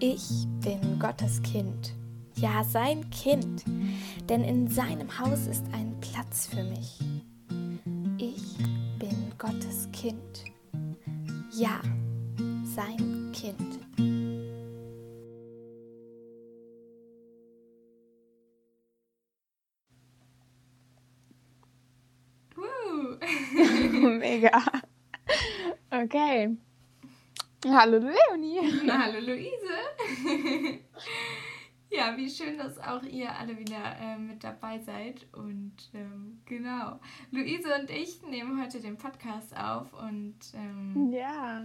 Ich bin Gottes Kind, ja sein Kind, denn in seinem Haus ist ein Platz für mich. Ich bin Gottes Kind, ja sein Kind. Mega. Okay. Hallo Leonie. Hallo Luise. ja, wie schön, dass auch ihr alle wieder äh, mit dabei seid. Und ähm, genau, Luise und ich nehmen heute den Podcast auf und ähm, ja.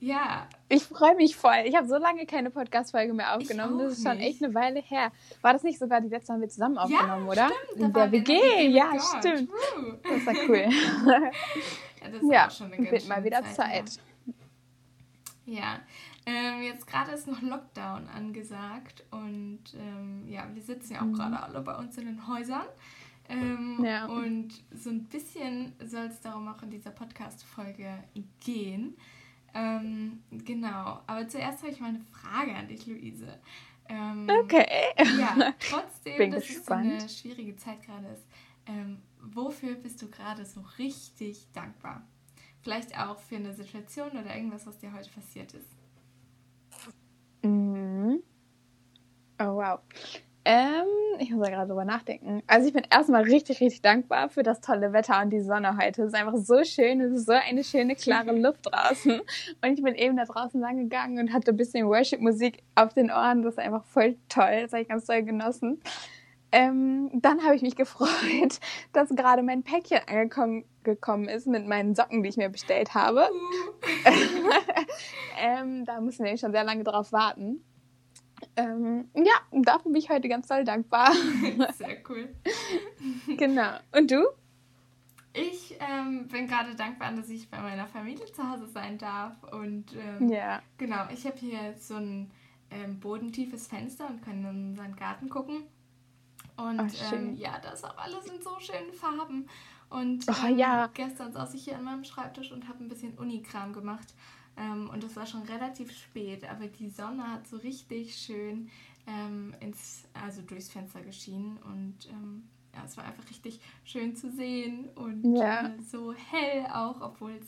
Ja. Ich freue mich voll. Ich habe so lange keine Podcast-Folge mehr aufgenommen. Das ist schon echt eine Weile her. War das nicht sogar die letzte haben wir zusammen aufgenommen, ja, oder? Stimmt, in der WG. WG ja, stimmt. Woo. Das war cool. ja, das ja, auch schon eine wird mal wieder Zeit. Zeit. Ja, ähm, jetzt gerade ist noch Lockdown angesagt und ähm, ja, wir sitzen ja auch Mhm. gerade alle bei uns in den Häusern. Ähm, Ja. Und so ein bisschen soll es darum auch in dieser Podcast-Folge gehen. Ähm, genau, aber zuerst habe ich mal eine Frage an dich, Luise. Ähm, Okay. Ja, trotzdem, Bin dass es so eine gespannt. schwierige Zeit gerade ist. Ähm, wofür bist du gerade so richtig dankbar? Vielleicht auch für eine Situation oder irgendwas, was dir heute passiert ist. Mhm. Oh, wow. Ähm, ich muss da gerade drüber nachdenken. Also ich bin erstmal richtig, richtig dankbar für das tolle Wetter und die Sonne heute. Es ist einfach so schön. Es ist so eine schöne, klare Luft draußen. Und ich bin eben da draußen lang gegangen und hatte ein bisschen Worship-Musik auf den Ohren. Das ist einfach voll toll. Das habe ich ganz toll genossen. Ähm, dann habe ich mich gefreut, dass gerade mein Päckchen angekommen gekommen ist mit meinen Socken, die ich mir bestellt habe. ähm, da mussten wir schon sehr lange drauf warten. Ähm, ja, dafür bin ich heute ganz doll dankbar. Sehr cool. genau. Und du? Ich ähm, bin gerade dankbar, dass ich bei meiner Familie zu Hause sein darf. Und ähm, Ja. genau, ich habe hier so ein ähm, bodentiefes Fenster und kann in unseren Garten gucken. Und schön. ähm, ja, das auch alles in so schönen Farben. Und Oh, ähm, ja. gestern saß ich hier an meinem Schreibtisch und habe ein bisschen Unikram gemacht. Ähm, und es war schon relativ spät, aber die Sonne hat so richtig schön ähm, ins, also durchs Fenster geschienen. Und ähm, ja, es war einfach richtig schön zu sehen und Ja. äh, so hell auch, obwohl es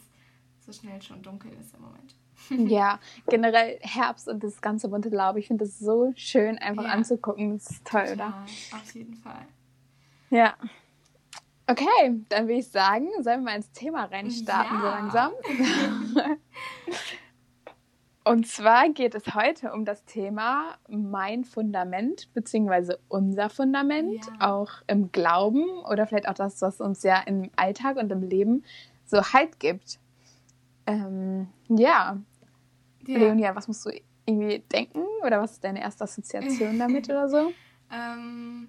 so schnell schon dunkel ist im Moment. Ja, generell Herbst und das ganze bunte Laub. Ich finde das so schön einfach Ja. anzugucken. Das ist toll, oder? Total, auf jeden Fall. Ja. Okay, dann würde ich sagen, sollen wir mal ins Thema reinstarten, so Ja. langsam. Und zwar geht es heute um das Thema mein Fundament, beziehungsweise unser Fundament, Ja. auch im Glauben oder vielleicht auch das, was uns ja im Alltag und im Leben so Halt gibt. Ähm, ja. Ja. Leonia, was musst du irgendwie denken oder was ist deine erste Assoziation damit oder so? Ähm,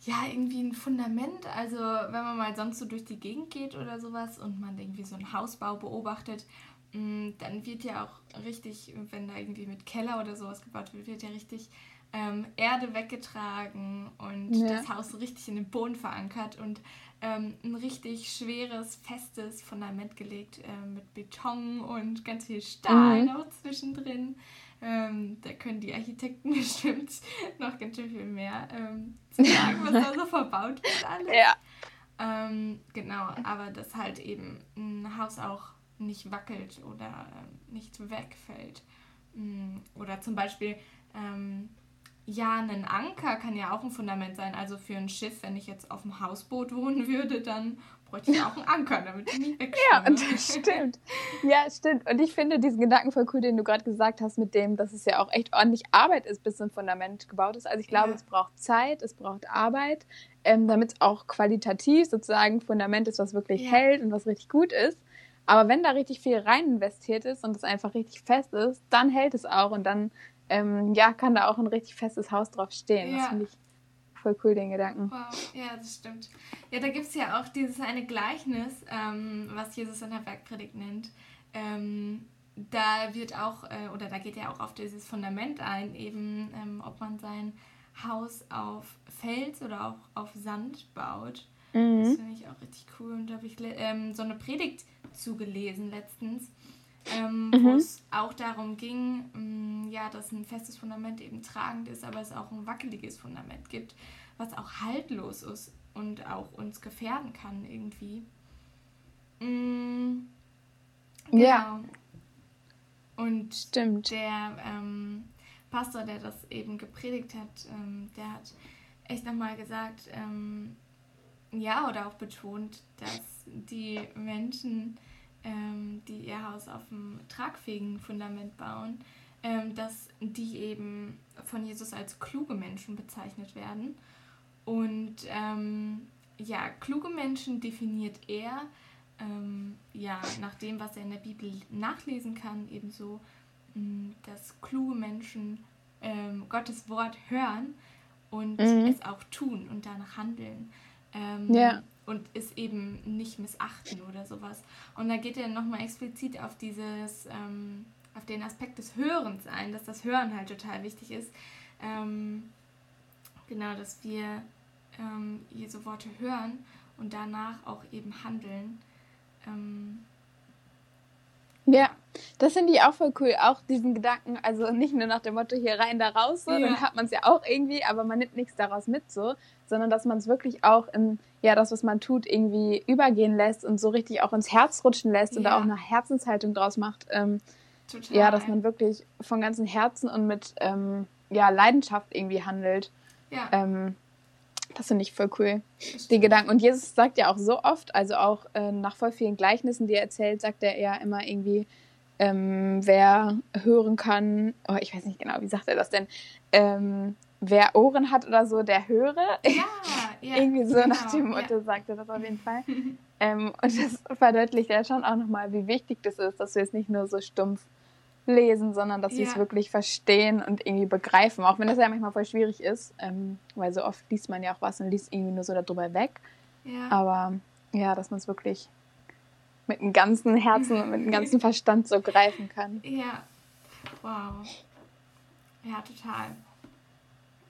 ja, irgendwie ein Fundament. Also, wenn man mal sonst so durch die Gegend geht oder sowas und man irgendwie so einen Hausbau beobachtet, mh, dann wird ja auch richtig, wenn da irgendwie mit Keller oder sowas gebaut wird, wird ja richtig ähm, Erde weggetragen und Ja. das Haus so richtig in den Boden verankert und ähm, ein richtig schweres, festes Fundament gelegt ähm, mit Beton und ganz viel Stahl Mhm. noch zwischendrin. Ähm, da können die Architekten bestimmt noch ganz schön viel mehr ähm, zu sagen, was da so verbaut wird alles. Ja. Ähm, genau, aber dass halt eben ein Haus auch nicht wackelt oder ähm, nicht wegfällt. Mm, Oder zum Beispiel, ähm, ja, ein Anker kann ja auch ein Fundament sein. Also für ein Schiff, wenn ich jetzt auf dem Hausboot wohnen würde, dann bräuchte ich auch einen Anker, damit ich nicht Ja, wegschwimme. das stimmt. Ja, stimmt. Und ich finde diesen Gedanken voll cool, den du gerade gesagt hast, mit dem, dass es ja auch echt ordentlich Arbeit ist, bis so ein Fundament gebaut ist. Also ich glaube, Ja. es braucht Zeit, es braucht Arbeit, ähm, damit es auch qualitativ sozusagen Fundament ist, was wirklich Ja. hält und was richtig gut ist. Aber wenn da richtig viel rein investiert ist und es einfach richtig fest ist, dann hält es auch und dann ähm, ja, kann da auch ein richtig festes Haus drauf stehen. Das Ja. finde ich voll cool, den Gedanken. Wow, ja, das stimmt. Ja, da gibt es ja auch dieses eine Gleichnis, ähm, was Jesus in der Bergpredigt nennt. Ähm, da wird auch, äh, oder da geht er auch auf dieses Fundament ein, eben ähm, ob man sein Haus auf Fels oder auch auf Sand baut. Das Mhm. finde ich auch richtig cool. Und da habe ich ähm, so eine Predigt zugelesen letztens, ähm, wo Mhm. es auch darum ging, mh, ja, dass ein festes Fundament eben tragend ist, aber es auch ein wackeliges Fundament gibt, was auch haltlos ist und auch uns gefährden kann irgendwie. Mm, genau. Ja. Und Stimmt. der ähm, Pastor, der das eben gepredigt hat, ähm, der hat echt nochmal gesagt, ähm, ja, oder auch betont, dass die Menschen, ähm, die ihr Haus auf einem tragfähigen Fundament bauen, ähm, dass die eben von Jesus als kluge Menschen bezeichnet werden. Und ähm, ja, kluge Menschen definiert er ähm, ja, nach dem, was er in der Bibel nachlesen kann, ebenso, mh, dass kluge Menschen ähm, Gottes Wort hören und mhm. es auch tun und danach handeln. Ähm, ja. Und es eben nicht missachten oder sowas. Und da geht er nochmal explizit auf dieses, ähm, auf den Aspekt des Hörens ein, dass das Hören halt total wichtig ist. Ähm, genau, dass wir ähm, Jesu Worte hören und danach auch eben handeln. Ähm, ja, das finde ich auch voll cool. Auch diesen Gedanken, also nicht nur nach dem Motto hier rein, da raus, so, ja. dann hat man es ja auch irgendwie, aber man nimmt nichts daraus mit, so, sondern dass man es wirklich auch in, ja, das, was man tut, irgendwie übergehen lässt und so richtig auch ins Herz rutschen lässt ja. und da auch eine Herzenshaltung draus macht. Ähm, Total. Ja, dass man wirklich von ganzem Herzen und mit ähm, ja, Leidenschaft irgendwie handelt. Ja. Ähm, das finde ich voll cool, die Gedanken. Und Jesus sagt ja auch so oft, also auch äh, nach voll vielen Gleichnissen, die er erzählt, sagt er ja immer irgendwie, ähm, wer hören kann, oh, ich weiß nicht genau, wie sagt er das denn, ähm, wer Ohren hat oder so, der höre. Ja, ja irgendwie so genau, nach dem Motto ja. sagt er das auf jeden Fall. ähm, und das verdeutlicht ja schon auch nochmal, wie wichtig das ist, dass wir es nicht nur so stumpf lesen, sondern dass ja. sie es wirklich verstehen und irgendwie begreifen. Auch wenn das ja manchmal voll schwierig ist, ähm, weil so oft liest man ja auch was und liest irgendwie nur so darüber weg. Ja. Aber ja, dass man es wirklich mit dem ganzen Herzen und mit dem ganzen Verstand so greifen kann. Ja, wow. Ja, total.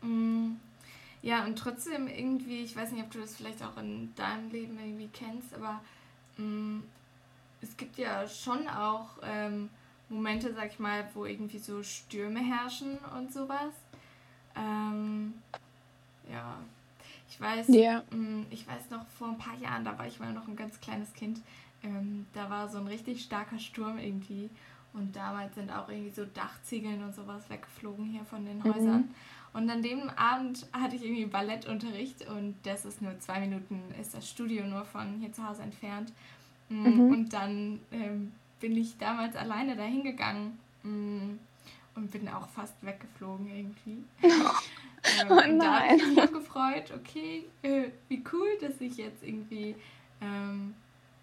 Mhm. Ja, und trotzdem irgendwie, ich weiß nicht, ob du das vielleicht auch in deinem Leben irgendwie kennst, aber mh, es gibt ja schon auch ähm, Momente, sag ich mal, wo irgendwie so Stürme herrschen und sowas. Ähm, ja, ich weiß, yeah. mh, ich weiß noch vor ein paar Jahren, da war ich mal noch ein ganz kleines Kind, ähm, da war so ein richtig starker Sturm irgendwie und damals sind auch irgendwie so Dachziegeln und sowas weggeflogen hier von den mhm. Häusern. Und an dem Abend hatte ich irgendwie Ballettunterricht und das ist nur zwei Minuten, ist das Studio nur von hier zu Hause entfernt. Mm, mhm. Und dann ähm, bin ich damals alleine dahin gegangen mm, und bin auch fast weggeflogen irgendwie. ähm, oh nein. Da habe ich mich nur gefreut, okay, äh, wie cool, dass ich jetzt irgendwie ähm,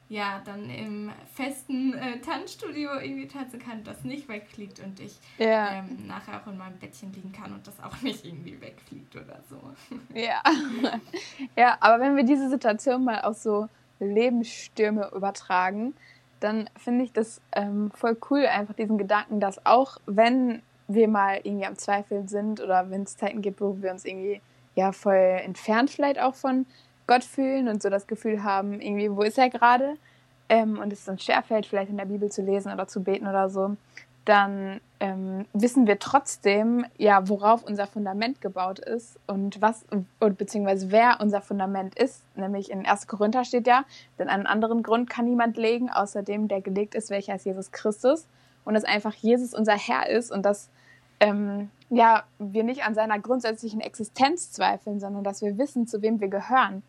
ja dann im festen äh, Tanzstudio irgendwie tanzen kann, das nicht wegfliegt und ich ja. ähm, nachher auch in meinem Bettchen liegen kann und das auch nicht irgendwie wegfliegt oder so. Ja. ja, aber wenn wir diese Situation mal auf so Lebensstürme übertragen, dann finde ich das ähm, voll cool, einfach diesen Gedanken, dass auch wenn wir mal irgendwie am Zweifeln sind oder wenn es Zeiten gibt, wo wir uns irgendwie ja voll entfernt vielleicht auch von Gott fühlen und so das Gefühl haben, irgendwie, wo ist er gerade? Ähm, und es uns schwerfällt, vielleicht in der Bibel zu lesen oder zu beten oder so, dann ähm, wissen wir trotzdem, ja, worauf unser Fundament gebaut ist und was, beziehungsweise wer unser Fundament ist. Nämlich in 1. Korinther steht ja, denn einen anderen Grund kann niemand legen, außer dem, der gelegt ist, welcher ist Jesus Christus. Und dass einfach Jesus unser Herr ist und dass ähm, ja, wir nicht an seiner grundsätzlichen Existenz zweifeln, sondern dass wir wissen, zu wem wir gehören.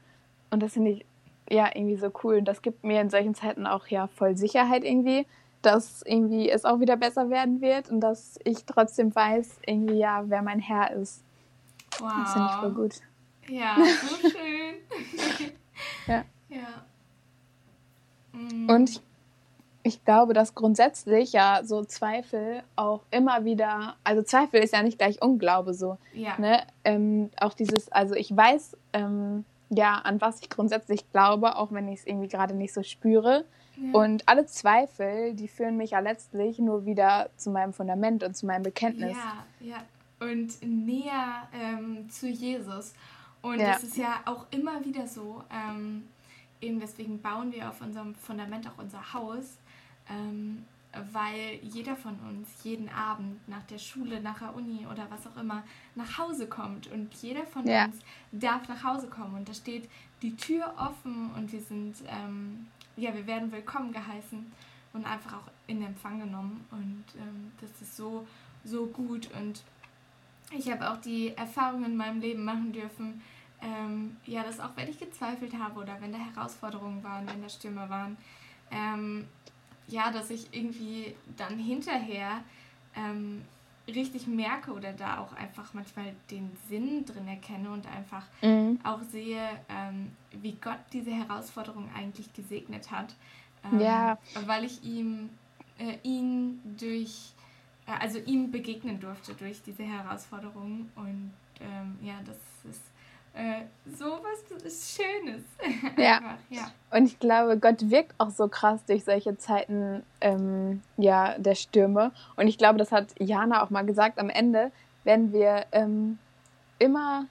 Und das finde ich ja irgendwie so cool. Und das gibt mir in solchen Zeiten auch ja voll Sicherheit irgendwie, dass irgendwie es auch wieder besser werden wird und dass ich trotzdem weiß, irgendwie ja, wer mein Herr ist. Wow. Das finde ich voll gut. Ja, so schön. ja. ja. Mhm. Und ich, ich glaube, dass grundsätzlich ja so Zweifel auch immer wieder, also Zweifel ist ja nicht gleich Unglaube so. Ja. Ne? Ähm, auch dieses, also ich weiß, ähm, ja, an was ich grundsätzlich glaube, auch wenn ich es irgendwie gerade nicht so spüre. Ja. Und alle Zweifel, die führen mich ja letztlich nur wieder zu meinem Fundament und zu meinem Bekenntnis. Ja, ja. Und näher ähm, zu Jesus. Und ja. das ist ja auch immer wieder so. Ähm, eben deswegen bauen wir auf unserem Fundament auch unser Haus. Ähm, weil jeder von uns jeden Abend nach der Schule, nach der Uni oder was auch immer nach Hause kommt. Und jeder von Ja. uns darf nach Hause kommen. Und da steht die Tür offen und wir sind, ähm, ja, wir werden willkommen geheißen und einfach auch in Empfang genommen. Und ähm, das ist so, so gut. Und ich habe auch die Erfahrung in meinem Leben machen dürfen, ähm, ja, dass auch wenn ich gezweifelt habe oder wenn da Herausforderungen waren, wenn da Stürme waren, ähm, ja, dass ich irgendwie dann hinterher ähm, richtig merke oder da auch einfach manchmal den Sinn drin erkenne und einfach Mhm. auch sehe, ähm, wie Gott diese Herausforderung eigentlich gesegnet hat. Ähm, Ja. Weil ich ihm, äh, ihn durch, äh, also ihm begegnen durfte durch diese Herausforderung. Und ähm, ja, das ist äh, sowas ist Schönes. Ja. Einfach, ja. Und ich glaube, Gott wirkt auch so krass durch solche Zeiten ähm, ja, der Stürme. Und ich glaube, das hat Jana auch mal gesagt, am Ende werden wir ähm, immer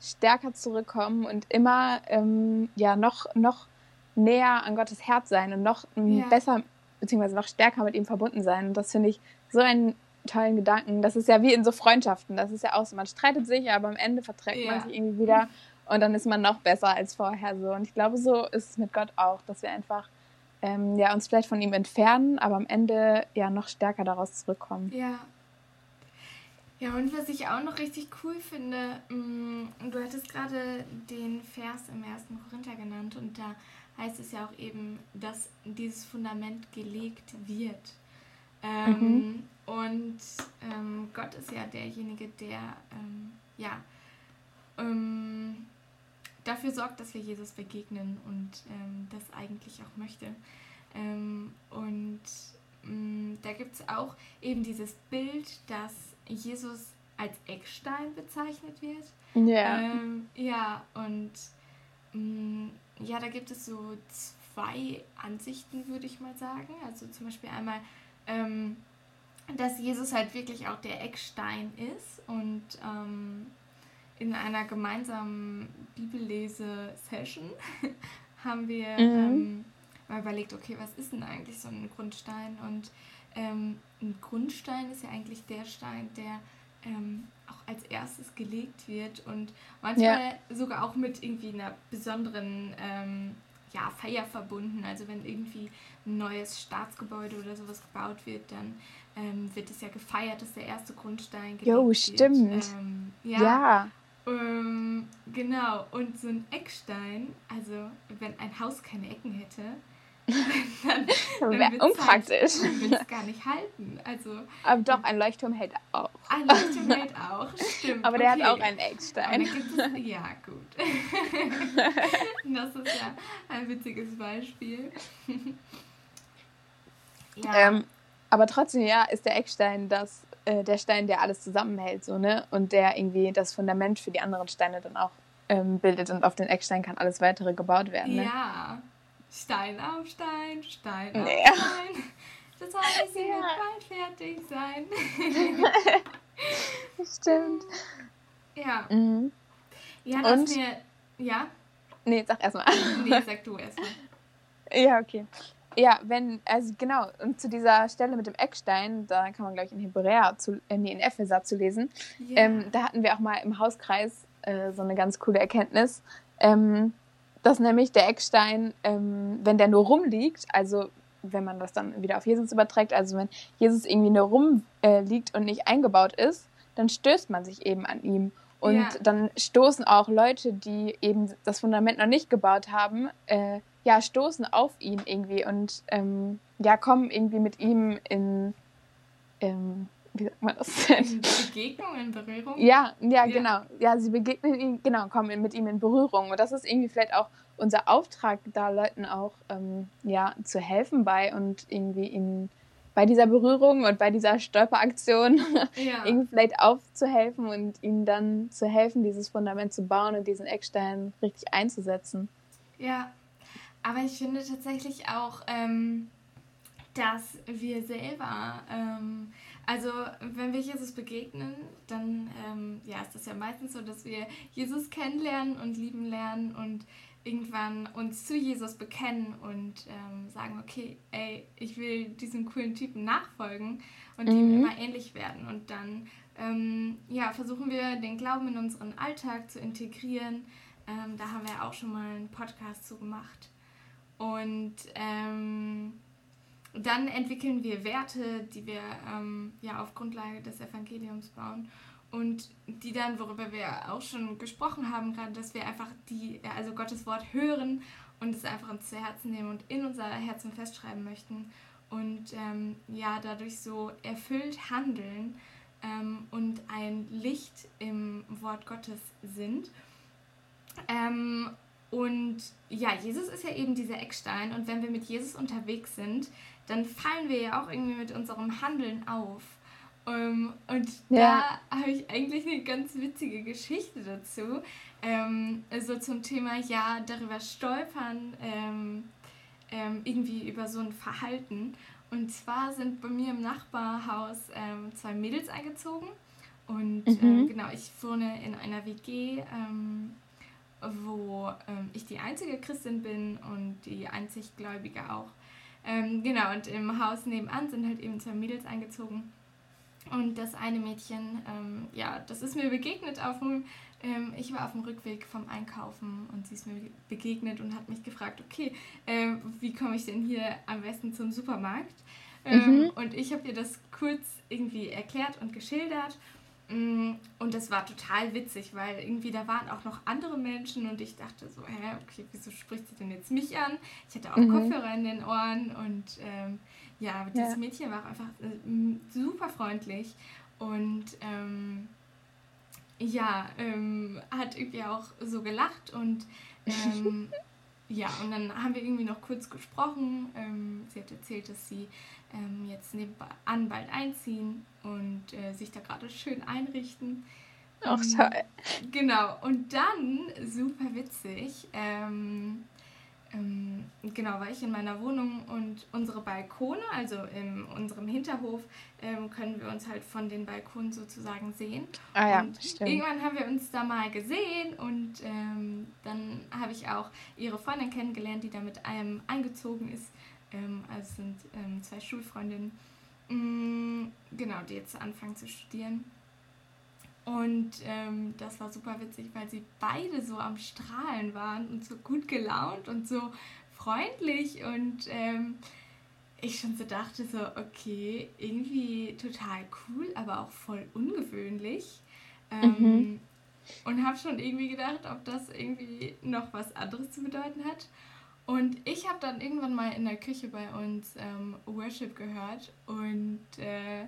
stärker zurückkommen und immer ähm, ja, noch, noch näher an Gottes Herz sein und noch Ja. besser beziehungsweise noch stärker mit ihm verbunden sein. Und das finde ich so einen tollen Gedanken. Das ist ja wie in so Freundschaften. Das ist ja auch so, man streitet sich, aber am Ende verträgt Ja. man sich irgendwie wieder und dann ist man noch besser als vorher so. Und ich glaube, so ist es mit Gott auch, dass wir einfach ähm, ja, uns vielleicht von ihm entfernen, aber am Ende ja noch stärker daraus zurückkommen. Ja. Ja, und was ich auch noch richtig cool finde, mh, du hattest gerade den Vers im 1. Korinther genannt und da heißt es ja auch eben, dass dieses Fundament gelegt wird. Ähm, Und ähm, Gott ist ja derjenige, der ähm, ja, ähm, dafür sorgt, dass wir Jesus begegnen und ähm, das eigentlich auch möchte. Und mh, da gibt es auch eben dieses Bild, dass Jesus als Eckstein bezeichnet wird. Ja. Ähm, ja, und mh, ja, da gibt es so zwei Ansichten, würde ich mal sagen. Also zum Beispiel einmal, ähm, dass Jesus halt wirklich auch der Eckstein ist und ähm, in einer gemeinsamen Bibellese-Session haben wir Mhm. ähm, mal überlegt, okay, was ist denn eigentlich so ein Grundstein? Und ähm, ein Grundstein ist ja eigentlich der Stein, der ähm, auch als erstes gelegt wird und manchmal sogar auch mit irgendwie einer besonderen ähm, ja, Feier verbunden. Also wenn irgendwie ein neues Staatsgebäude oder sowas gebaut wird, dann ähm, wird es ja gefeiert, dass der erste Grundstein gelegt Jo, wird. stimmt. Ähm, ja. ja, ähm, genau. Und so ein Eckstein, also wenn ein Haus keine Ecken hätte, dann, dann wird's unpraktisch. Halt, es gar nicht halten. Also Aber doch, ein Leuchtturm hält auch. ein Leuchtturm hält auch, stimmt. Aber der okay. hat auch einen Eckstein. es, ja, gut. das ist ja ein witziges Beispiel. ja, Ähm, aber trotzdem, ja, ist der Eckstein das, äh, der Stein, der alles zusammenhält, so, ne? Und der irgendwie das Fundament für die anderen Steine dann auch ähm, bildet. Und auf den Eckstein kann alles weitere gebaut werden, ne? ja. Stein auf Stein, Stein auf Ja. Stein. Das alles Ja. wird bald fertig sein. Stimmt. ja. Mhm. Ja, das Und? mir. Ja? Nee, sag erstmal. Nee, sag du erstmal. Ja, okay. Ja, wenn, also genau, und zu dieser Stelle mit dem Eckstein, da kann man, glaube ich, in Hebräer, zu, äh, nee, in Epheser zu lesen, Ja. ähm, da hatten wir auch mal im Hauskreis äh, so eine ganz coole Erkenntnis, ähm, dass nämlich der Eckstein, ähm, wenn der nur rumliegt, also wenn man das dann wieder auf Jesus überträgt, also wenn Jesus irgendwie nur rumliegt äh, liegt und nicht eingebaut ist, dann stößt man sich eben an ihm. Und Ja. dann stoßen auch Leute, die eben das Fundament noch nicht gebaut haben, äh, ja, stoßen auf ihn irgendwie und ähm, ja, kommen irgendwie mit ihm in, ähm, wie sagt man das denn? Begegnung, in Berührung. Ja, ja, Ja. genau. Ja, sie begegnen ihm, genau, kommen mit ihm in Berührung. Und das ist irgendwie vielleicht auch unser Auftrag, da Leuten auch ähm, ja, zu helfen bei und irgendwie ihnen bei dieser Berührung und bei dieser Stolperaktion Ja. irgendwie vielleicht aufzuhelfen und ihnen dann zu helfen, dieses Fundament zu bauen und diesen Eckstein richtig einzusetzen. Ja, aber ich finde tatsächlich auch, ähm, dass wir selber, ähm, also wenn wir Jesus begegnen, dann ähm, ja, ist das ja meistens so, dass wir Jesus kennenlernen und lieben lernen und irgendwann uns zu Jesus bekennen und ähm, sagen, okay, ey, ich will diesem coolen Typen nachfolgen und mhm. ihm immer ähnlich werden. Und dann ähm, ja, versuchen wir den Glauben in unseren Alltag zu integrieren. Ähm, da haben wir auch schon mal einen Podcast zu gemacht. Und ähm, dann entwickeln wir Werte, die wir ähm, ja auf Grundlage des Evangeliums bauen und die dann, worüber wir auch schon gesprochen haben, gerade, dass wir einfach die, also Gottes Wort hören und es einfach uns zu Herzen nehmen und in unser Herzen festschreiben möchten und ähm, ja, dadurch so erfüllt handeln ähm, und ein Licht im Wort Gottes sind. Ähm, und ja, Jesus ist ja eben dieser Eckstein und wenn wir mit Jesus unterwegs sind, dann fallen wir ja auch irgendwie mit unserem Handeln auf. Um, ähm, und ja. da habe ich eigentlich eine ganz witzige Geschichte dazu. Ähm, also zum Thema, ja, darüber stolpern, ähm, ähm, irgendwie über so ein Verhalten. Und zwar sind bei mir im Nachbarhaus ähm, zwei Mädels eingezogen. Und mhm. Ähm, genau, ich wohne in einer WG, wo ich die einzige Christin bin und die einzig Gläubige auch. Genau, und im Haus nebenan sind halt eben zwei Mädels eingezogen. Und das eine Mädchen, ähm, ja, das ist mir begegnet auf dem, ähm, ich war auf dem Rückweg vom Einkaufen und sie ist mir begegnet und hat mich gefragt, okay, äh, wie komme ich denn hier am besten zum Supermarkt? Ähm, mhm. Und ich habe ihr das kurz irgendwie erklärt und geschildert. Mm, und das war total witzig, weil irgendwie da waren auch noch andere Menschen und ich dachte so, hä, okay, wieso spricht sie denn jetzt mich an? Ich hatte auch mhm. Kopfhörer in den Ohren und ähm, ja, dieses ja. Mädchen war auch einfach äh, super freundlich und ähm, ja, ähm, hat irgendwie auch so gelacht und ähm, ja, und dann haben wir irgendwie noch kurz gesprochen. Ähm, sie hat erzählt, dass sie ähm, jetzt nebenan bald einziehen und äh, sich da gerade schön einrichten. Ach, toll. Genau, und dann, super witzig, ähm, ähm, genau, war ich in meiner Wohnung und unsere Balkone, also in unserem Hinterhof, ähm, können wir uns halt von den Balkonen sozusagen sehen. Ah ja, und stimmt. Irgendwann haben wir uns da mal gesehen und ähm, dann habe ich auch ihre Freundin kennengelernt, die da mit einem eingezogen ist. Ähm, also sind ähm, zwei Schulfreundinnen, mm, genau, die jetzt anfangen zu studieren. Und ähm, das war super witzig, weil sie beide so am Strahlen waren und so gut gelaunt und so freundlich. Und ähm, ich schon so dachte, so, okay, irgendwie total cool, aber auch voll ungewöhnlich. Ähm, mhm. Und habe schon irgendwie gedacht, ob das irgendwie noch was anderes zu bedeuten hat. Und ich habe dann irgendwann mal in der Küche bei uns ähm, Worship gehört und äh,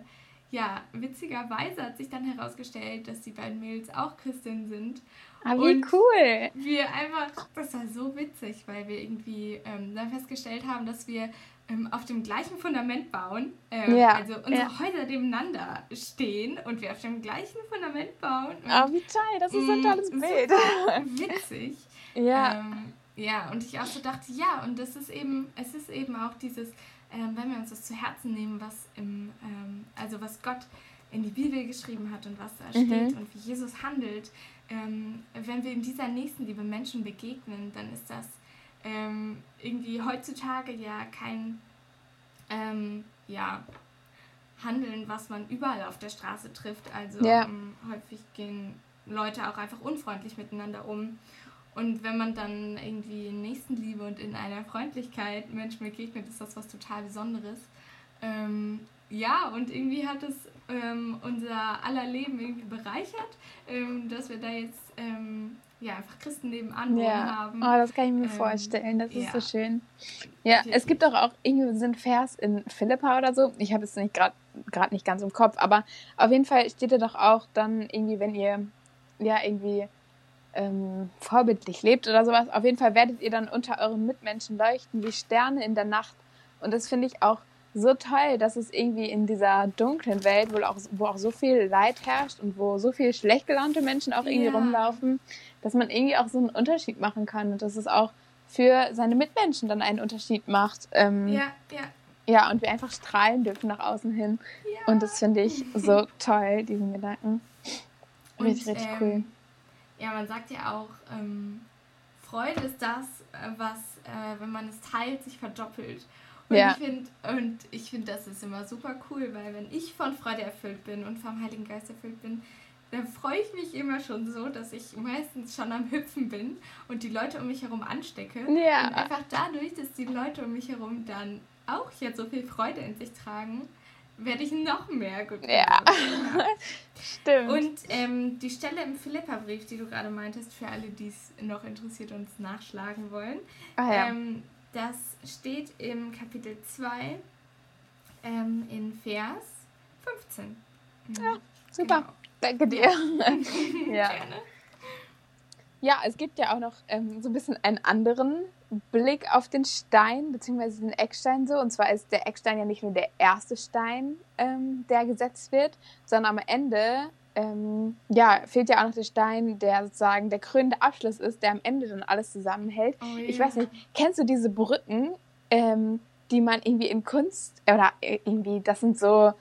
ja, witzigerweise hat sich dann herausgestellt, dass die beiden Mädels auch Christinnen sind. Ah, wie und cool! Wir einfach, das war so witzig, weil wir irgendwie ähm, dann festgestellt haben, dass wir ähm, auf dem gleichen Fundament bauen. Ähm, ja, also unsere ja. Häuser nebeneinander stehen und wir auf dem gleichen Fundament bauen. Ah, oh, wie toll, das ist ein tolles Bild. witzig. ja. Ähm, ja, und ich auch so dachte, ja, und das ist eben, es ist eben auch dieses ähm, wenn wir uns das zu Herzen nehmen, was im, ähm, also was Gott in die Bibel geschrieben hat und was da mhm. steht und wie Jesus handelt, ähm, wenn wir in dieser Nächstenliebe Menschen begegnen, dann ist das ähm, irgendwie heutzutage ja kein ähm, ja, Handeln, was man überall auf der Straße trifft. Also ja. Ähm, häufig gehen Leute auch einfach unfreundlich miteinander um. Und wenn man dann irgendwie in Nächstenliebe und in einer Freundlichkeit Menschen begegnet, ist das was total Besonderes. Ähm, ja, und irgendwie hat es ähm, unser aller Leben irgendwie bereichert, ähm, dass wir da jetzt ähm, ja, einfach Christen nebenan ja. haben. Oh, das kann ich mir ähm, vorstellen, das ist ja. so schön. Ja, es gibt doch auch irgendwie so einen Vers in Philippa oder so, ich habe es nicht gerade nicht ganz im Kopf, aber auf jeden Fall steht da doch auch dann irgendwie, wenn ihr ja irgendwie ähm, vorbildlich lebt oder sowas. Auf jeden Fall werdet ihr dann unter euren Mitmenschen leuchten wie Sterne in der Nacht. Und das finde ich auch so toll, dass es irgendwie in dieser dunklen Welt, wo auch, wo auch so viel Leid herrscht und wo so viel schlecht gelaunte Menschen auch irgendwie ja. rumlaufen, dass man irgendwie auch so einen Unterschied machen kann und dass es auch für seine Mitmenschen dann einen Unterschied macht. Ähm, ja, ja. Ja, und wir einfach strahlen dürfen nach außen hin. Ja. Und das finde ich so toll, diesen Gedanken. Richtig, richtig ähm, cool ja, man sagt ja auch, ähm, Freude ist das, äh, was, äh, wenn man es teilt, sich verdoppelt. Und Ja. ich finde, und ich finde, das ist immer super cool, weil wenn ich von Freude erfüllt bin und vom Heiligen Geist erfüllt bin, dann freue ich mich immer schon so, dass ich meistens schon am Hüpfen bin und die Leute um mich herum anstecke. Ja. Und einfach dadurch, dass die Leute um mich herum dann auch jetzt so viel Freude in sich tragen, werde ich noch mehr gut Ja. Stimmt. Und ähm, die Stelle im Philippa-Brief, die du gerade meintest, für alle, die es noch interessiert und es nachschlagen wollen, ah, ja. ähm, das steht im Kapitel 2 ähm, in Vers 15. Mhm. super. Genau. Danke dir. ja. Gerne. ja, es gibt ja auch noch ähm, so ein bisschen einen anderen Blick auf den Stein, beziehungsweise den Eckstein so. Und zwar ist der Eckstein ja nicht nur der erste Stein, ähm, der gesetzt wird, sondern am Ende ähm, ja, fehlt ja auch noch der Stein, der sozusagen der krönende Abschluss ist, der am Ende dann alles zusammenhält. Oh, Ich ja. weiß nicht, kennst du diese Brücken, ähm, die man irgendwie in Kunst oder äh, irgendwie, das sind so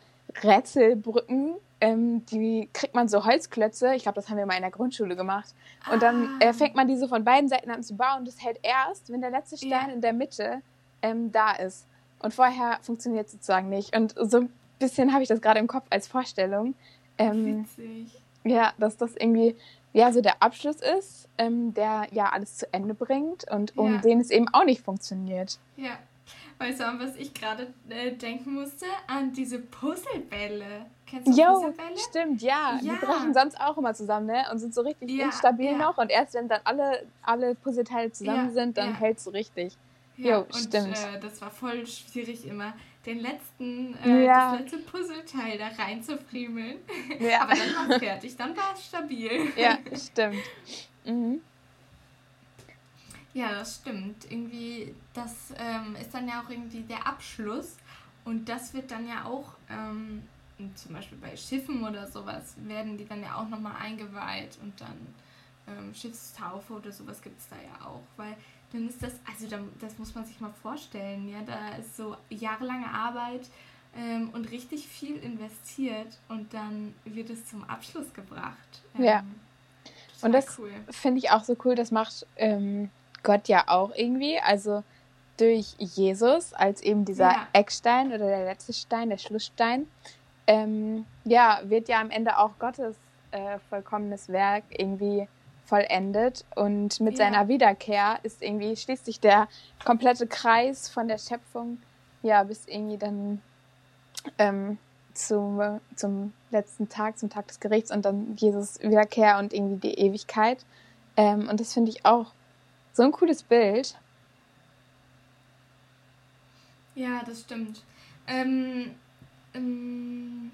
Rätselbrücken, ähm, die kriegt man so Holzklötze. Ich glaube, das haben wir mal in der Grundschule gemacht. Und dann Ah. äh, fängt man die so von beiden Seiten an zu bauen. Das hält erst, wenn der letzte Stein Ja. in der Mitte ähm, da ist. Und vorher funktioniert es sozusagen nicht. Und so ein bisschen habe ich das gerade im Kopf als Vorstellung. Ähm, Witzig. ja, dass das irgendwie ja so der Abschluss ist, ähm, der ja alles zu Ende bringt und um Ja. den es eben auch nicht funktioniert. Ja. Weißt du, an was ich gerade äh, denken musste? An diese Puzzlebälle. Kennst du Jo, Puzzlebälle? stimmt, ja. Ja. Die brechen sonst auch immer zusammen, ne? Und sind so richtig Ja, instabil ja. noch. Und erst wenn dann alle, alle Puzzleteile zusammen sind, dann ja. hält es richtig. Ja, Jo, und stimmt. Äh, das war voll schwierig immer, den letzten, äh, Ja. das letzte Puzzleteil da reinzufriemeln. Ja, Aber dann war es fertig, dann war es stabil. ja stimmt. Mhm. Ja, das stimmt. Irgendwie, das ähm, ist dann ja auch irgendwie der Abschluss. Und das wird dann ja auch, ähm, zum Beispiel bei Schiffen oder sowas, werden die dann ja auch nochmal eingeweiht und dann ähm, Schiffstaufe oder sowas gibt es da ja auch. Weil dann ist das, also da, das muss man sich mal vorstellen, ja, da ist so jahrelange Arbeit ähm, und richtig viel investiert und dann wird es zum Abschluss gebracht. Ähm, Ja. total Und das cool. finde ich auch so cool. Das macht ähm, Gott ja auch irgendwie. Also durch Jesus als eben dieser Ja. Eckstein oder der letzte Stein, der Schlussstein, ähm, ja, wird ja am Ende auch Gottes äh, vollkommenes Werk irgendwie vollendet und mit Ja. seiner Wiederkehr ist irgendwie schließt sich der komplette Kreis von der Schöpfung ja bis irgendwie dann ähm, zum, zum letzten Tag, zum Tag des Gerichts und dann Jesus Wiederkehr und irgendwie die Ewigkeit. Ähm, und das finde ich auch so ein cooles Bild. Ja, das stimmt. Ähm, ähm,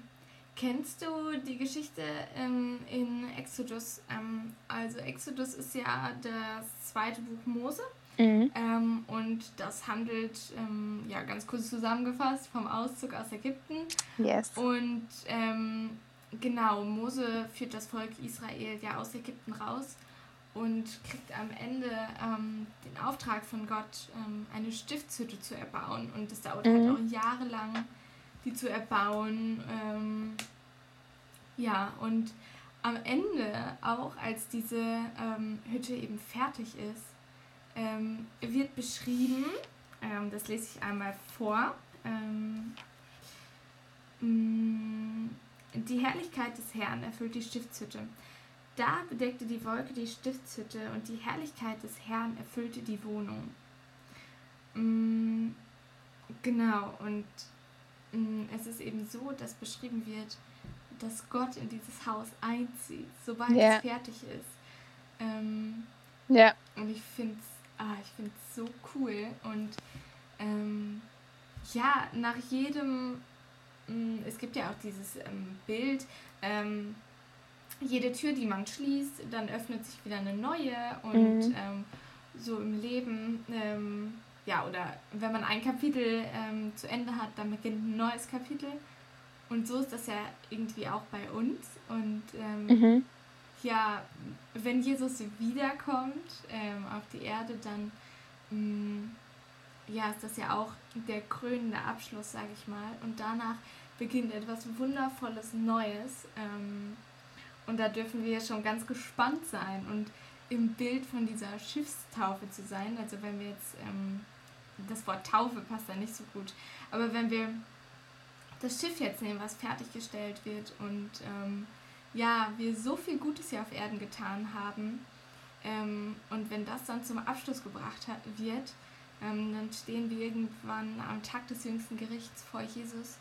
kennst du die Geschichte ähm, in Exodus? Ähm, also Exodus ist ja das zweite Buch Mose Mhm. ähm, und das handelt, ähm, ja ganz kurz zusammengefasst, vom Auszug aus Ägypten. Yes. Und ähm, genau, Mose führt das Volk Israel ja aus Ägypten raus und kriegt am Ende ähm, den Auftrag von Gott, ähm, eine Stiftshütte zu erbauen. Und es dauert halt Mhm. auch jahrelang, die zu erbauen. Ähm, ja, und am Ende, auch als diese ähm, Hütte eben fertig ist, ähm, wird beschrieben, ähm, das lese ich einmal vor, Mm, Die Herrlichkeit des Herrn erfüllt die Stiftshütte. Da bedeckte die Wolke die Stiftshütte und die Herrlichkeit des Herrn erfüllte die Wohnung. Mm, Genau, und mm, es ist eben so, dass beschrieben wird, dass Gott in dieses Haus einzieht, sobald Ja. es fertig ist. Ähm, Ja. und ich finde es ah, ich find's so cool. Und ähm, ja, nach jedem, mh, es gibt ja auch dieses ähm, Bild, ähm, jede Tür, die man schließt, dann öffnet sich wieder eine neue. Und Mhm. ähm, so im Leben, ähm, ja, oder wenn man ein Kapitel ähm, zu Ende hat, dann beginnt ein neues Kapitel. Und so ist das ja irgendwie auch bei uns. Und ähm, Mhm. ja, wenn Jesus wiederkommt ähm, auf die Erde, dann mh, ja, ist das ja auch der krönende Abschluss, sage ich mal. Und danach beginnt etwas Wundervolles Neues. Und da dürfen wir schon ganz gespannt sein. Und im Bild von dieser Schiffstaufe zu sein. Also wenn wir jetzt, ähm, das Wort Taufe passt da nicht so gut, aber wenn wir das Schiff jetzt nehmen, was fertiggestellt wird und ähm, ja, wir so viel Gutes hier auf Erden getan haben ähm, und wenn das dann zum Abschluss gebracht wird, ähm, dann stehen wir irgendwann am Tag des jüngsten Gerichts vor Jesus.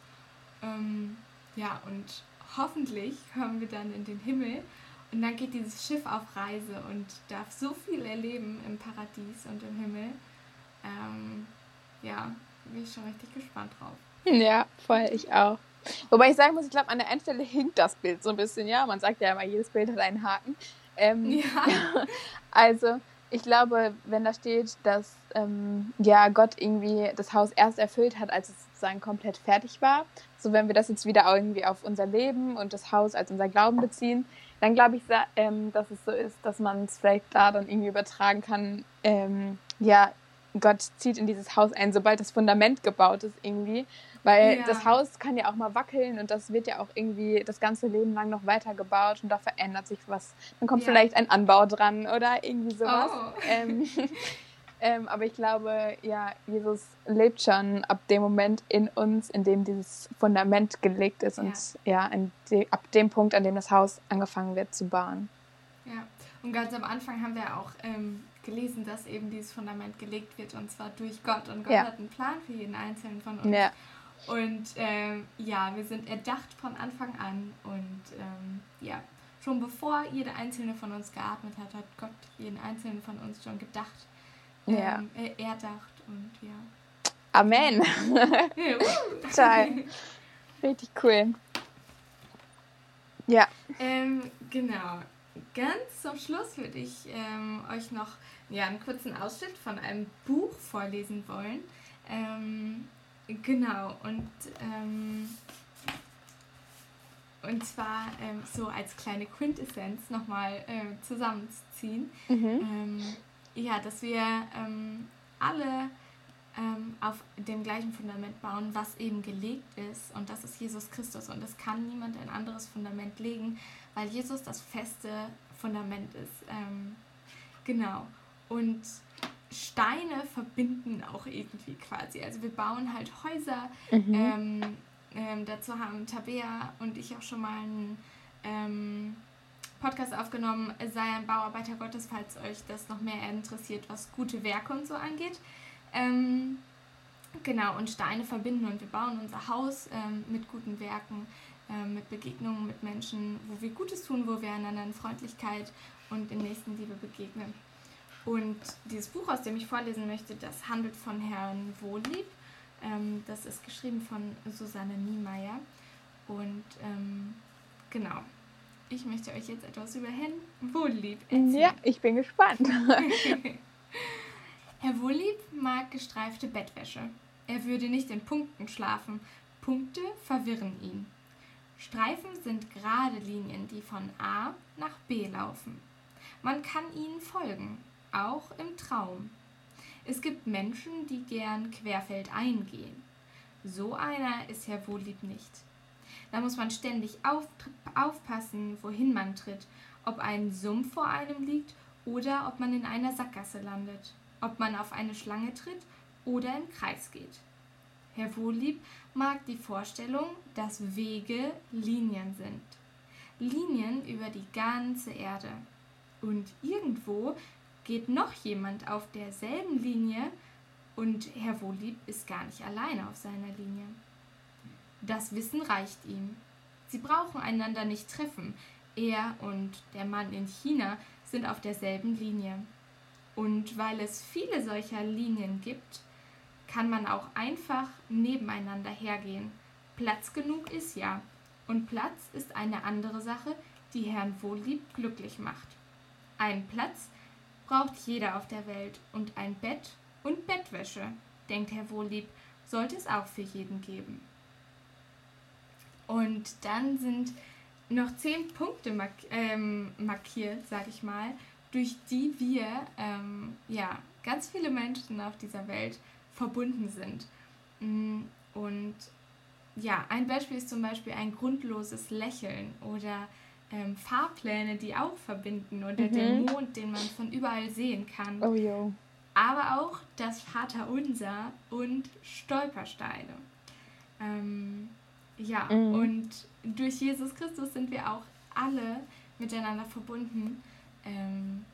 Ähm, ja, und hoffentlich kommen wir dann in den Himmel und dann geht dieses Schiff auf Reise und darf so viel erleben im Paradies und im Himmel. Ähm, ja, bin ich schon richtig gespannt drauf. Ja, voll, ich auch. Wobei ich sagen muss, ich glaube, an der einen Stelle hinkt das Bild so ein bisschen, ja. Man sagt ja immer, jedes Bild hat einen Haken. Ähm, ja. also, ich glaube, wenn da steht, dass ähm, ja Gott irgendwie das Haus erst erfüllt hat, als es sozusagen komplett fertig war, so wenn wir das jetzt wieder irgendwie auf unser Leben und das Haus als unser Glauben beziehen, dann glaube ich, ähm, dass es so ist, dass man es vielleicht da dann irgendwie übertragen kann, ähm, ja, Gott zieht in dieses Haus ein, sobald das Fundament gebaut ist irgendwie. Weil ja. das Haus kann ja auch mal wackeln und das wird ja auch irgendwie das ganze Leben lang noch weitergebaut und da verändert sich was. Dann kommt ja. vielleicht ein Anbau dran oder irgendwie sowas. Oh. Ähm, ähm, aber ich glaube, ja, Jesus lebt schon ab dem Moment in uns, in dem dieses Fundament gelegt ist ja. und ja, de ab dem Punkt, an dem das Haus angefangen wird zu bauen. Ja, und ganz am Anfang haben wir auch ähm, gelesen, dass eben dieses Fundament gelegt wird und zwar durch Gott. Und Gott ja. hat einen Plan für jeden Einzelnen von uns. Ja. Und ähm, ja, wir sind erdacht von Anfang an und ähm, ja, schon bevor jeder einzelne von uns geatmet hat, hat Gott jeden einzelnen von uns schon gedacht, ähm, ja. äh, erdacht und ja. Amen. Total. Richtig cool. Ja. Ähm, genau. Ganz zum Schluss würde ich ähm, euch noch ja, einen kurzen Ausschnitt von einem Buch vorlesen wollen. Ähm, Genau, und, ähm, und zwar ähm, so als kleine Quintessenz nochmal äh, zusammenzuziehen. Mhm. Ähm, ja, dass wir ähm, alle ähm, auf dem gleichen Fundament bauen, was eben gelegt ist. Und das ist Jesus Christus. Und es kann niemand ein anderes Fundament legen, weil Jesus das feste Fundament ist. Genau. Und Steine verbinden auch irgendwie quasi. Also wir bauen halt Häuser. Mhm. Ähm, ähm, dazu haben Tabea und ich auch schon mal einen ähm, Podcast aufgenommen, sei ein Bauarbeiter Gottes, falls euch das noch mehr interessiert, was gute Werke und so angeht. Ähm, genau, und Steine verbinden und wir bauen unser Haus ähm, mit guten Werken, ähm, mit Begegnungen mit Menschen, wo wir Gutes tun, wo wir einander in Freundlichkeit und in Nächstenliebe begegnen. Und dieses Buch, aus dem ich vorlesen möchte, das handelt von Herrn Wohllieb. Ähm, das ist geschrieben von Susanne Niemeyer. Und ähm, genau, ich möchte euch jetzt etwas über Herrn Wohllieb erzählen. Ja, ich bin gespannt. Herr Wohllieb mag gestreifte Bettwäsche. Er würde nicht in Punkten schlafen. Punkte verwirren ihn. Streifen sind gerade Linien, die von A nach B laufen. Man kann ihnen folgen, auch im Traum. Es gibt Menschen, die gern querfeldein gehen. So einer ist Herr Wohllieb nicht. Da muss man ständig auf, aufpassen, wohin man tritt, ob ein Sumpf vor einem liegt oder ob man in einer Sackgasse landet, ob man auf eine Schlange tritt oder im Kreis geht. Herr Wohllieb mag die Vorstellung, dass Wege Linien sind. Linien über die ganze Erde. Und irgendwo geht noch jemand auf derselben Linie und Herr Wohllieb ist gar nicht alleine auf seiner Linie. Das Wissen reicht ihm. Sie brauchen einander nicht treffen. Er und der Mann in China sind auf derselben Linie. Und weil es viele solcher Linien gibt, kann man auch einfach nebeneinander hergehen. Platz genug ist ja. Und Platz ist eine andere Sache, die Herrn Wohllieb glücklich macht. Ein Platz, braucht jeder auf der Welt und ein Bett und Bettwäsche, denkt Herr Wohllieb, sollte es auch für jeden geben. Und dann sind noch zehn Punkte mark ähm, markiert, sag ich mal, durch die wir ähm, ja, ganz viele Menschen auf dieser Welt verbunden sind. Mm, und ja, ein Beispiel ist zum Beispiel ein grundloses Lächeln oder ähm, Fahrpläne, die auch verbinden oder mhm. den Mond, den man von überall sehen kann. Oh jo. Aber auch das Vaterunser und Stolpersteine. Ähm, ja, mhm. und durch Jesus Christus sind wir auch alle miteinander verbunden. Ähm,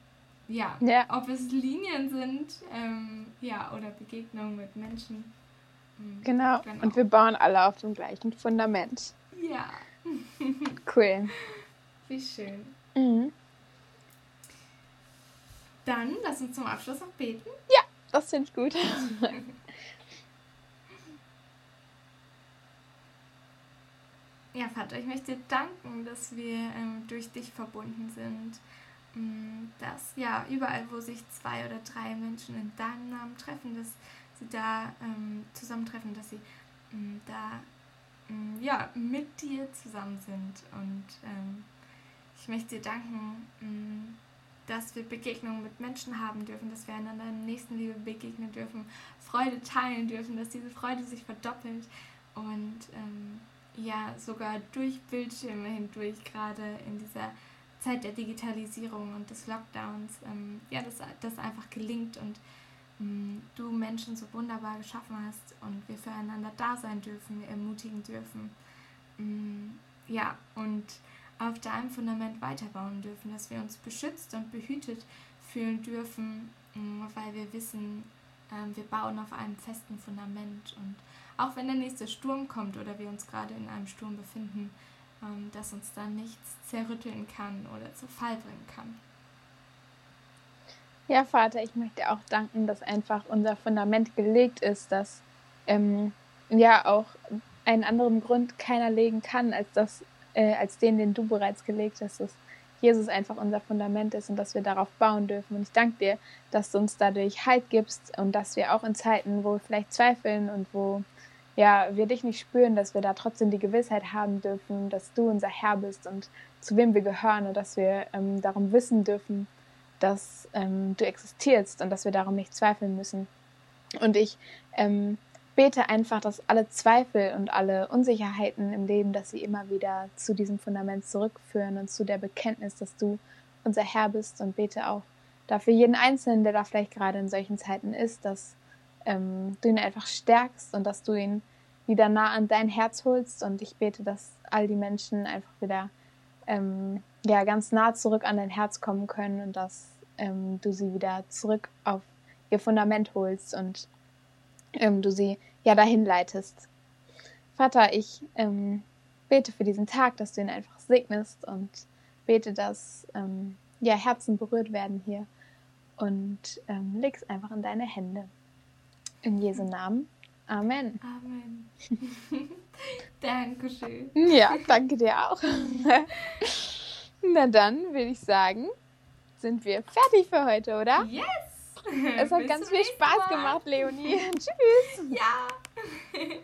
ja, ja, ob es Linien sind, ähm, ja, oder Begegnungen mit Menschen. Mhm, genau. genau. und wir bauen alle auf dem gleichen Fundament. Ja. cool. Wie schön. Mhm. Dann lass uns zum Abschluss noch beten. Ja, das finde ich gut. ja, Vater, ich möchte dir danken, dass wir ähm, durch dich verbunden sind. Ähm, dass ja überall, wo sich zwei oder drei Menschen in deinem Namen treffen, dass sie da ähm, zusammentreffen, dass sie ähm, da ähm, ja, mit dir zusammen sind. Und ähm, ich möchte dir danken, mm, dass wir Begegnungen mit Menschen haben dürfen, dass wir einander in Nächstenliebe begegnen dürfen, Freude teilen dürfen, dass diese Freude sich verdoppelt und ähm, ja, sogar durch Bildschirme hindurch, gerade in dieser Zeit der Digitalisierung und des Lockdowns, ähm, ja, dass das einfach gelingt und ähm, du Menschen so wunderbar geschaffen hast und wir füreinander da sein dürfen, ermutigen dürfen. Ähm, ja, und auf deinem Fundament weiterbauen dürfen, dass wir uns beschützt und behütet fühlen dürfen, mm, weil wir wissen, ähm, wir bauen auf einem festen Fundament. Und auch wenn der nächste Sturm kommt oder wir uns gerade in einem Sturm befinden, ähm, dass uns da nichts zerrütteln kann oder zu Fall bringen kann. Ja, Vater, ich möchte auch danken, dass einfach unser Fundament gelegt ist, dass ähm, ja auch einen anderen Grund keiner legen kann, als dass äh, als den, den du bereits gelegt hast, dass Jesus einfach unser Fundament ist und dass wir darauf bauen dürfen. Und ich danke dir, dass du uns dadurch Halt gibst und dass wir auch in Zeiten, wo wir vielleicht zweifeln und wo ja, wir dich nicht spüren, dass wir da trotzdem die Gewissheit haben dürfen, dass du unser Herr bist und zu wem wir gehören und dass wir ähm, darum wissen dürfen, dass ähm, du existierst und dass wir darum nicht zweifeln müssen. Und ich ähm, bete einfach, dass alle Zweifel und alle Unsicherheiten im Leben, dass sie immer wieder zu diesem Fundament zurückführen und zu der Bekenntnis, dass du unser Herr bist. Und bete auch dafür jeden Einzelnen, der da vielleicht gerade in solchen Zeiten ist, dass ähm, du ihn einfach stärkst und dass du ihn wieder nah an dein Herz holst. Und ich bete, dass all die Menschen einfach wieder ähm, ja, ganz nah zurück an dein Herz kommen können und dass ähm, du sie wieder zurück auf ihr Fundament holst und ähm, du sie ja dahin leitest. Vater, ich ähm, bete für diesen Tag, dass du ihn einfach segnest und bete, dass ähm, ja, Herzen berührt werden hier und ähm, leg's einfach in deine Hände. In Jesu Namen. Amen. Amen. Dankeschön. Ja, danke dir auch. Na dann würde ich sagen, sind wir fertig für heute, oder? Yes! Es hat ganz viel Spaß Mal. gemacht, Leonie. Tschüss. Ja.